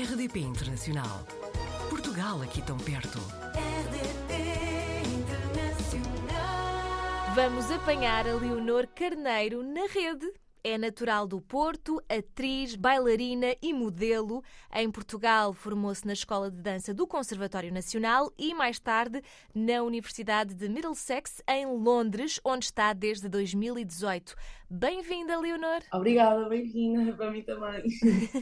RDP Internacional. Portugal aqui tão perto. RDP Internacional. Vamos apanhar a Leonor Carneiro na rede. É natural do Porto, atriz, bailarina e modelo. Em Portugal, formou-se na Escola de Dança do Conservatório Nacional e, mais tarde, na Universidade de Middlesex, em Londres, onde está desde 2018. Bem-vinda, Leonor! Obrigada, bem-vinda para mim também.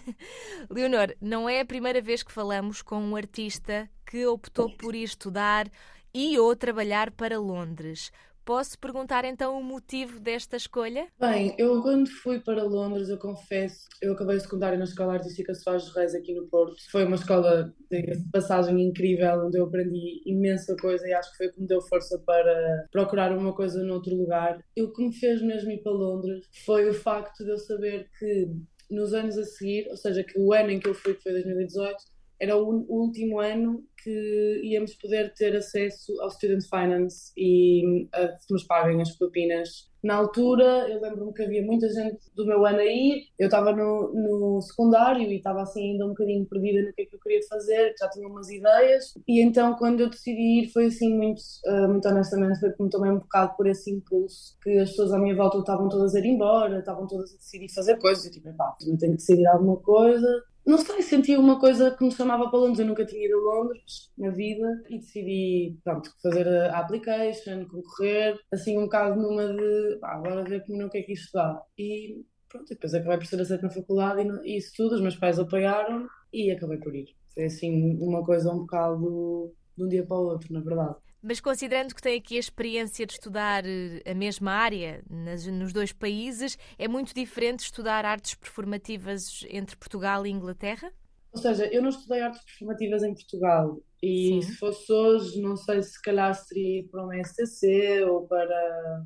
Leonor, não é a primeira vez que falamos com um artista que optou por ir estudar e ou trabalhar para Londres. Posso perguntar então o motivo desta escolha? Bem, eu quando fui para Londres, eu confesso, eu acabei o secundário na Escola Artística Soares Reis aqui no Porto. Foi uma escola de passagem incrível, onde eu aprendi imensa coisa e acho que foi que me deu força para procurar uma coisa noutro lugar. E o que me fez mesmo ir para Londres foi o facto de eu saber que nos anos a seguir, ou seja, que o ano em que eu fui, que foi 2018, era o último ano que íamos poder ter acesso ao Student Finance e a que nos paguem as propinas. Na altura, eu lembro-me que havia muita gente do meu ano aí, eu estava no, no secundário e estava assim ainda um bocadinho perdida no que é que eu queria fazer, já tinha umas ideias, e então quando eu decidi ir foi assim muito, uh, muito honestamente, foi como também um bocado por esse impulso, que as pessoas à minha volta estavam todas a ir embora, estavam todas a decidir fazer coisas, e tipo, pá, também tenho que decidir alguma coisa, não sei, senti uma coisa que me chamava para Londres. Eu nunca tinha ido a Londres na vida e decidi, pronto, fazer a application, concorrer, assim um bocado numa de, pá, agora ver como não quer que isto dá. E pronto, depois acabei por ser aceito na faculdade e, e isso tudo, os meus pais apoiaram e acabei por ir. Foi assim uma coisa um bocado de um dia para o outro, na verdade. Mas considerando que tem aqui a experiência de estudar eh, a mesma área nas, nos dois países, é muito diferente estudar artes performativas entre Portugal e Inglaterra? Ou seja, eu não estudei artes performativas em Portugal e Sim. se fosse hoje, não sei se calhar seria ir para uma STC ou para.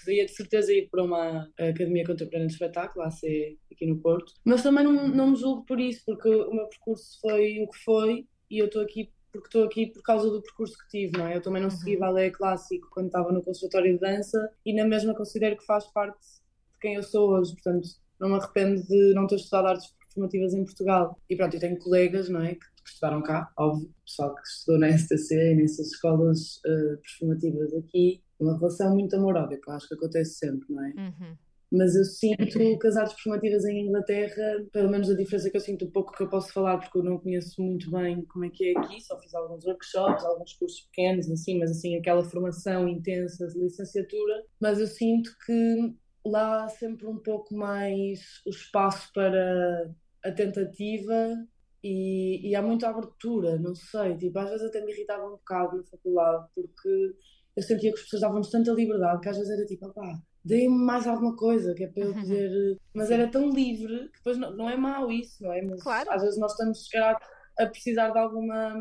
Poderia de certeza ir para uma Academia Contemporânea de Espetáculo, AC, aqui no Porto. Mas também não, não me julgo por isso, porque o meu percurso foi o que foi e eu estou aqui porque estou aqui por causa do percurso que tive, não é? Eu também não segui uhum. balé clássico quando estava no conservatório de dança e na mesma considero que faz parte de quem eu sou hoje, portanto não me arrependo de não ter estudado artes performativas em Portugal. E pronto, eu tenho colegas, não é, que, que estudaram cá, óbvio, pessoal que estudou na STC e nessas escolas uh, performativas aqui, uma relação muito amorosa, que eu acho que acontece sempre, não é? Uhum mas eu sinto que as artes performativas em Inglaterra, pelo menos a diferença que eu sinto, um pouco que eu posso falar, porque eu não conheço muito bem como é que é aqui, só fiz alguns workshops, alguns cursos pequenos, assim, mas assim, aquela formação intensa de licenciatura, mas eu sinto que lá há sempre um pouco mais o espaço para a tentativa e, e há muita abertura, não sei, tipo, às vezes até me irritava um bocado na faculdade, porque eu sentia que as pessoas davam-nos tanta liberdade que às vezes era tipo, pá, deem-me mais alguma coisa, que é para eu uhum. poder. Mas era tão livre que depois não, não é mau isso, não é? Mas claro. às vezes nós estamos chegar a precisar de alguma.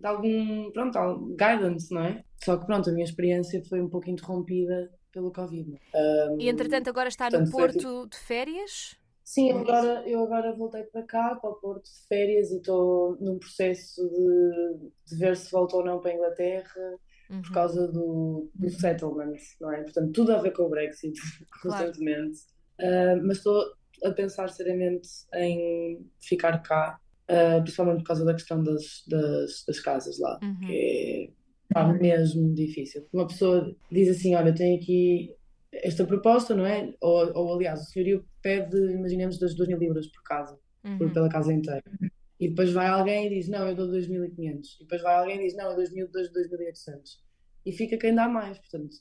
de algum. pronto, guidance, não é? Só que pronto, a minha experiência foi um pouco interrompida pelo Covid. Um, e entretanto agora está no Porto tipo de férias? Sim, eu agora, eu agora voltei para cá, para o Porto de férias, e estou num processo de, de ver se volto ou não para a Inglaterra uhum. por causa do, do settlement, não é? Portanto, tudo a ver com o Brexit, claro. recentemente. Uh, mas estou a pensar seriamente em ficar cá, uh, principalmente por causa da questão das, das, das casas lá, uhum. que é pá, mesmo difícil. Uma pessoa diz assim: Olha, tenho aqui esta proposta, não é? Ou, ou aliás, o senhorio pede, imaginemos, das 2 mil libras por casa, uhum. por, pela casa inteira. E depois vai alguém e diz, não, eu dou 2.500. E depois vai alguém e diz, não, eu dou 2.800. E fica quem dá mais. Portanto,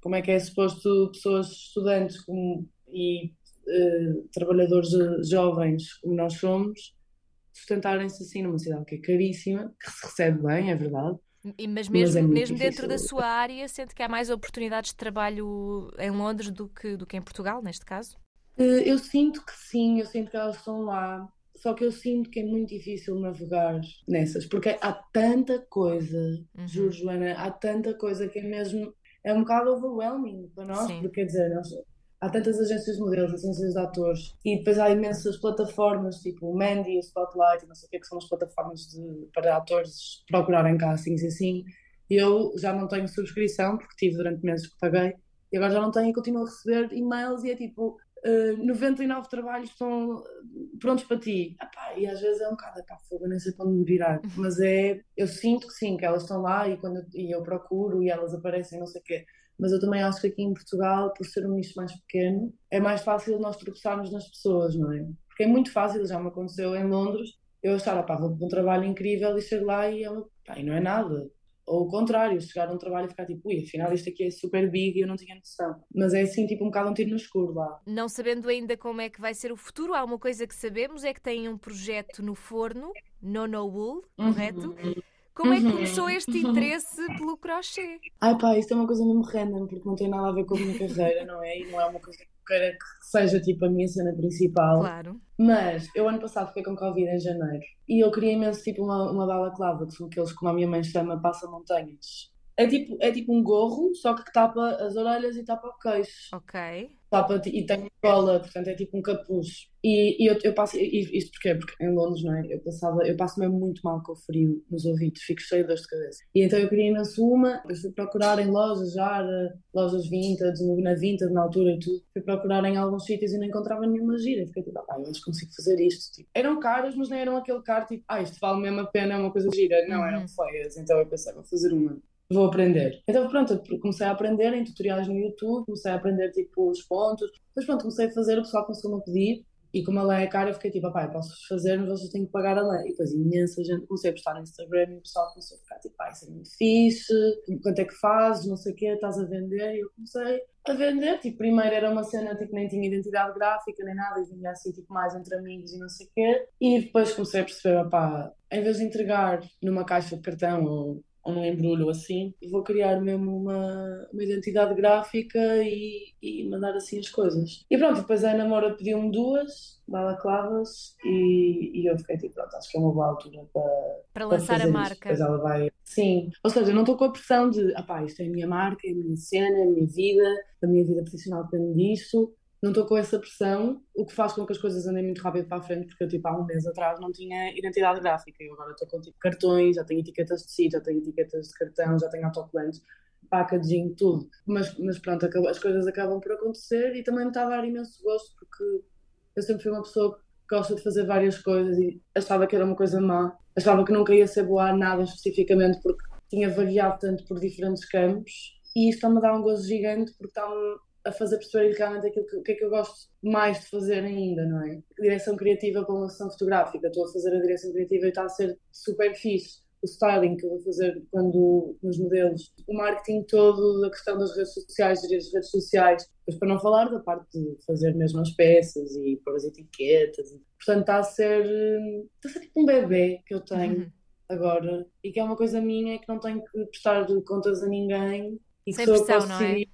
como é que é suposto pessoas, estudantes como, e uh, trabalhadores jovens como nós somos, sustentarem-se assim numa cidade que é caríssima, que se recebe bem, é verdade. E, mas mesmo, mas é mesmo dentro da sua área, sente que há mais oportunidades de trabalho em Londres do que, do que em Portugal, neste caso? Uh, eu sinto que sim, eu sinto que elas estão lá só que eu sinto que é muito difícil navegar nessas, porque há tanta coisa, uhum. juro, Joana, há tanta coisa que é mesmo. É um bocado overwhelming para nós, Sim. porque quer dizer, nós, há tantas agências de modelos, agências de atores, e depois há imensas plataformas, tipo o Mandy, o Spotlight, não sei o que, que são as plataformas de, para atores procurarem castings e assim. Eu já não tenho subscrição, porque tive durante meses que paguei, e agora já não tenho e continuo a receber e-mails e é tipo, uh, 99 trabalhos estão prontos para ti. Epá, e às vezes é um bocado, pá, fogo, nem sei para onde me virar. Mas é, eu sinto que sim, que elas estão lá e, quando eu, e eu procuro e elas aparecem, não sei o quê. Mas eu também acho que aqui em Portugal, por ser um nicho mais pequeno, é mais fácil nós tropeçarmos nas pessoas, não é? Porque é muito fácil, já me aconteceu em Londres, eu achar, pá, vou um trabalho incrível e chego lá e, é uma, pá, e não é nada. Ou o contrário, chegar a um trabalho e ficar tipo, ui, afinal isto aqui é super big e eu não tinha noção. Mas é assim, tipo, um bocado um tiro no escuro lá. Não sabendo ainda como é que vai ser o futuro, há uma coisa que sabemos, é que tem um projeto no forno, Nono Wool, correto? Uhum. Como é que começou este interesse pelo crochê? Ai pá, isto é uma coisa mesmo random, porque não tem nada a ver com a minha carreira, não é? E não é uma coisa queira que seja tipo a minha cena principal. Claro. Mas eu ano passado fiquei com Covid em janeiro e eu queria imenso tipo uma, uma balaclava, que são aqueles como a minha mãe chama passa montanhas. É tipo, é tipo um gorro, só que tapa as orelhas e tapa o queixo. Ok tapa e tem cola, portanto é tipo um capuz. E, e eu, eu passo, e isto porquê? Porque em Londres, não é? Eu, passava, eu passo mesmo muito mal com o frio nos ouvidos, fico cheio de dor de cabeça. E então eu queria imenso uma, eu fui procurar em lojas já, lojas vintage, na vintage na altura e tudo. Fui procurar em alguns sítios e não encontrava nenhuma gira. Fiquei tipo, ah, eu acho que consigo fazer isto. Tipo, eram caras, mas não eram aquele caro tipo, ah, isto vale mesmo a pena, é uma coisa gira. Não, eram uhum. feias. Então eu pensei, vou fazer uma vou aprender. Então pronto, comecei a aprender em tutoriais no YouTube, comecei a aprender tipo os pontos, depois pronto, comecei a fazer, o pessoal começou-me a pedir e como a lei é cara, eu fiquei tipo, pai, posso fazer, mas vocês têm que pagar a lei. E depois imensa gente, comecei a postar no Instagram e o pessoal começou a ficar tipo, pai, isso é muito fixe, quanto é que fazes, não sei o quê, estás a vender? E eu comecei a vender, tipo, primeiro era uma cena, tipo, nem tinha identidade gráfica nem nada, e vinha assim, tipo, mais entre amigos e não sei o quê. E depois comecei a perceber, pá, em vez de entregar numa caixa de cartão ou ou num embrulho assim, vou criar mesmo uma, uma identidade gráfica e, e mandar assim as coisas. E pronto, depois a namora pediu-me duas balaclavas e, e eu fiquei tipo, pronto, acho que é uma boa altura para, para lançar a marca. Depois ela vai. Sim, ou seja, eu não estou com a pressão de, ah pá, isto é a minha marca, é a minha cena, é a minha vida, a minha vida profissional depende disso não estou com essa pressão, o que faz com que as coisas andem muito rápido para a frente, porque eu, tipo, há um mês atrás não tinha identidade gráfica, e agora estou com, tipo, cartões, já tenho etiquetas de sítio, já tenho etiquetas de cartão, já tenho autocolantes, packaging, tudo. Mas, mas pronto, as coisas acabam por acontecer e também me está a dar imenso gosto, porque eu sempre fui uma pessoa que gosta de fazer várias coisas e achava que era uma coisa má, achava que nunca ia ser boa a nada especificamente, porque tinha variado tanto por diferentes campos, e isto está-me a dar um gozo gigante, porque está-me a fazer perceber realmente aquilo que, o que é que eu gosto mais de fazer ainda, não é? Direção criativa para uma sessão fotográfica. Estou a fazer a direção criativa e está a ser super fixe. O styling que eu vou fazer quando nos modelos, o marketing todo, a questão das redes sociais, gerir as redes sociais, depois para não falar da parte de fazer mesmo as peças e pôr as etiquetas. Portanto, está a ser, está a ser tipo um bebê que eu tenho uhum. agora e que é uma coisa minha que não tenho que prestar contas a ninguém e Sem que pressão, não é?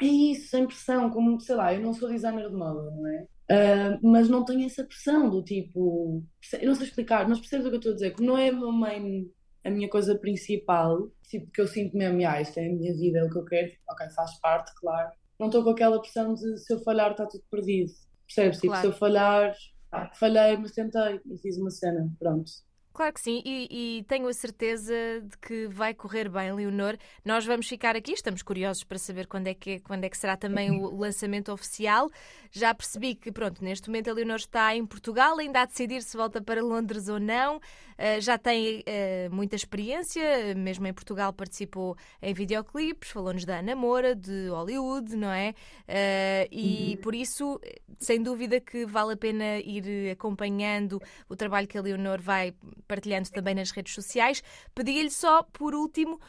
É isso, sem pressão, como, sei lá, eu não sou designer de moda, não é? Uh, mas não tenho essa pressão do tipo, eu não sei explicar, mas percebes o que eu estou a dizer? Como não é a minha, a minha coisa principal, tipo, que eu sinto mesmo, ah, isto é a minha vida, é o que eu quero, tipo, ok, faz parte, claro. Não estou com aquela pressão de se eu falhar está tudo perdido, percebes? Tipo, claro. se eu falhar, ah, falhei, mas tentei e fiz uma cena, pronto. Claro que sim, e, e, tenho a certeza de que vai correr bem, Leonor. Nós vamos ficar aqui, estamos curiosos para saber quando é que, quando é que será também o lançamento oficial. Já percebi que, pronto, neste momento a Leonor está em Portugal, ainda a decidir se volta para Londres ou não. Uh, já tem uh, muita experiência, mesmo em Portugal participou em videoclipes, falou-nos da Ana Moura, de Hollywood, não é? Uh, e uhum. por isso, sem dúvida que vale a pena ir acompanhando o trabalho que a Leonor vai partilhando também nas redes sociais. Pedi-lhe só, por último,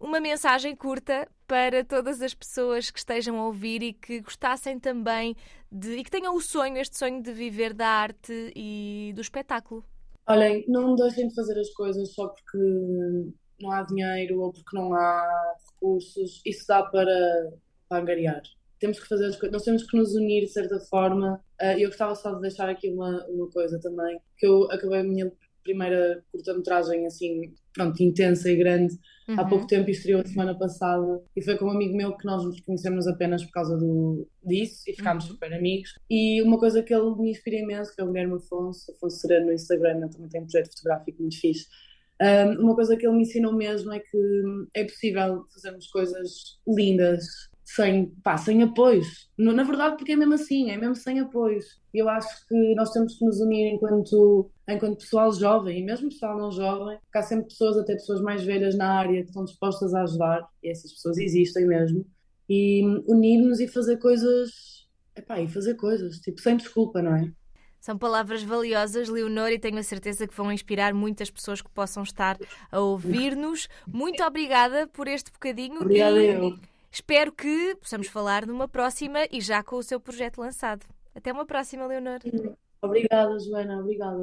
uma mensagem curta para todas as pessoas que estejam a ouvir e que gostassem também de e que tenham o sonho, este sonho de viver da arte e do espetáculo. Olhem, não deixem de fazer as coisas só porque não há dinheiro ou porque não há recursos. Isso dá para, para angariar. Temos que fazer as coisas, nós temos que nos unir de certa forma. Uh, eu gostava só de deixar aqui uma, uma coisa também, que eu acabei a minha primeira curta-metragem assim, pronto, intensa e grande uhum. há pouco tempo e estreou a semana passada e foi com um amigo meu que nós nos conhecemos apenas por causa do, disso e ficámos uhum. super amigos e uma coisa que ele me inspira imenso que é o Guilherme Afonso, Afonso Sereno no Instagram, ele também tem um projeto fotográfico muito fixe um, uma coisa que ele me ensinou mesmo é que é possível fazermos coisas lindas sem, pá, sem apoios. Na verdade, porque é mesmo assim, é mesmo sem apoios. E eu acho que nós temos que nos unir enquanto, enquanto pessoal jovem, e mesmo pessoal não jovem, porque há sempre pessoas, até pessoas mais velhas na área, que estão dispostas a ajudar, e essas pessoas existem mesmo, e unir-nos e fazer coisas, epá, e fazer coisas, tipo, sem desculpa, não é? São palavras valiosas, Leonor, e tenho a certeza que vão inspirar muitas pessoas que possam estar a ouvir-nos. Muito obrigada por este bocadinho Obrigada e eu. Espero que possamos falar numa próxima e já com o seu projeto lançado. Até uma próxima, Leonor. Obrigada, Joana, obrigada.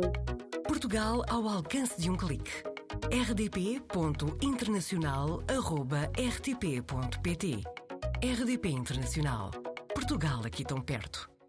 Portugal ao alcance de um clique. rdp.internacional.rtp.pt RDP Internacional. Portugal aqui tão perto.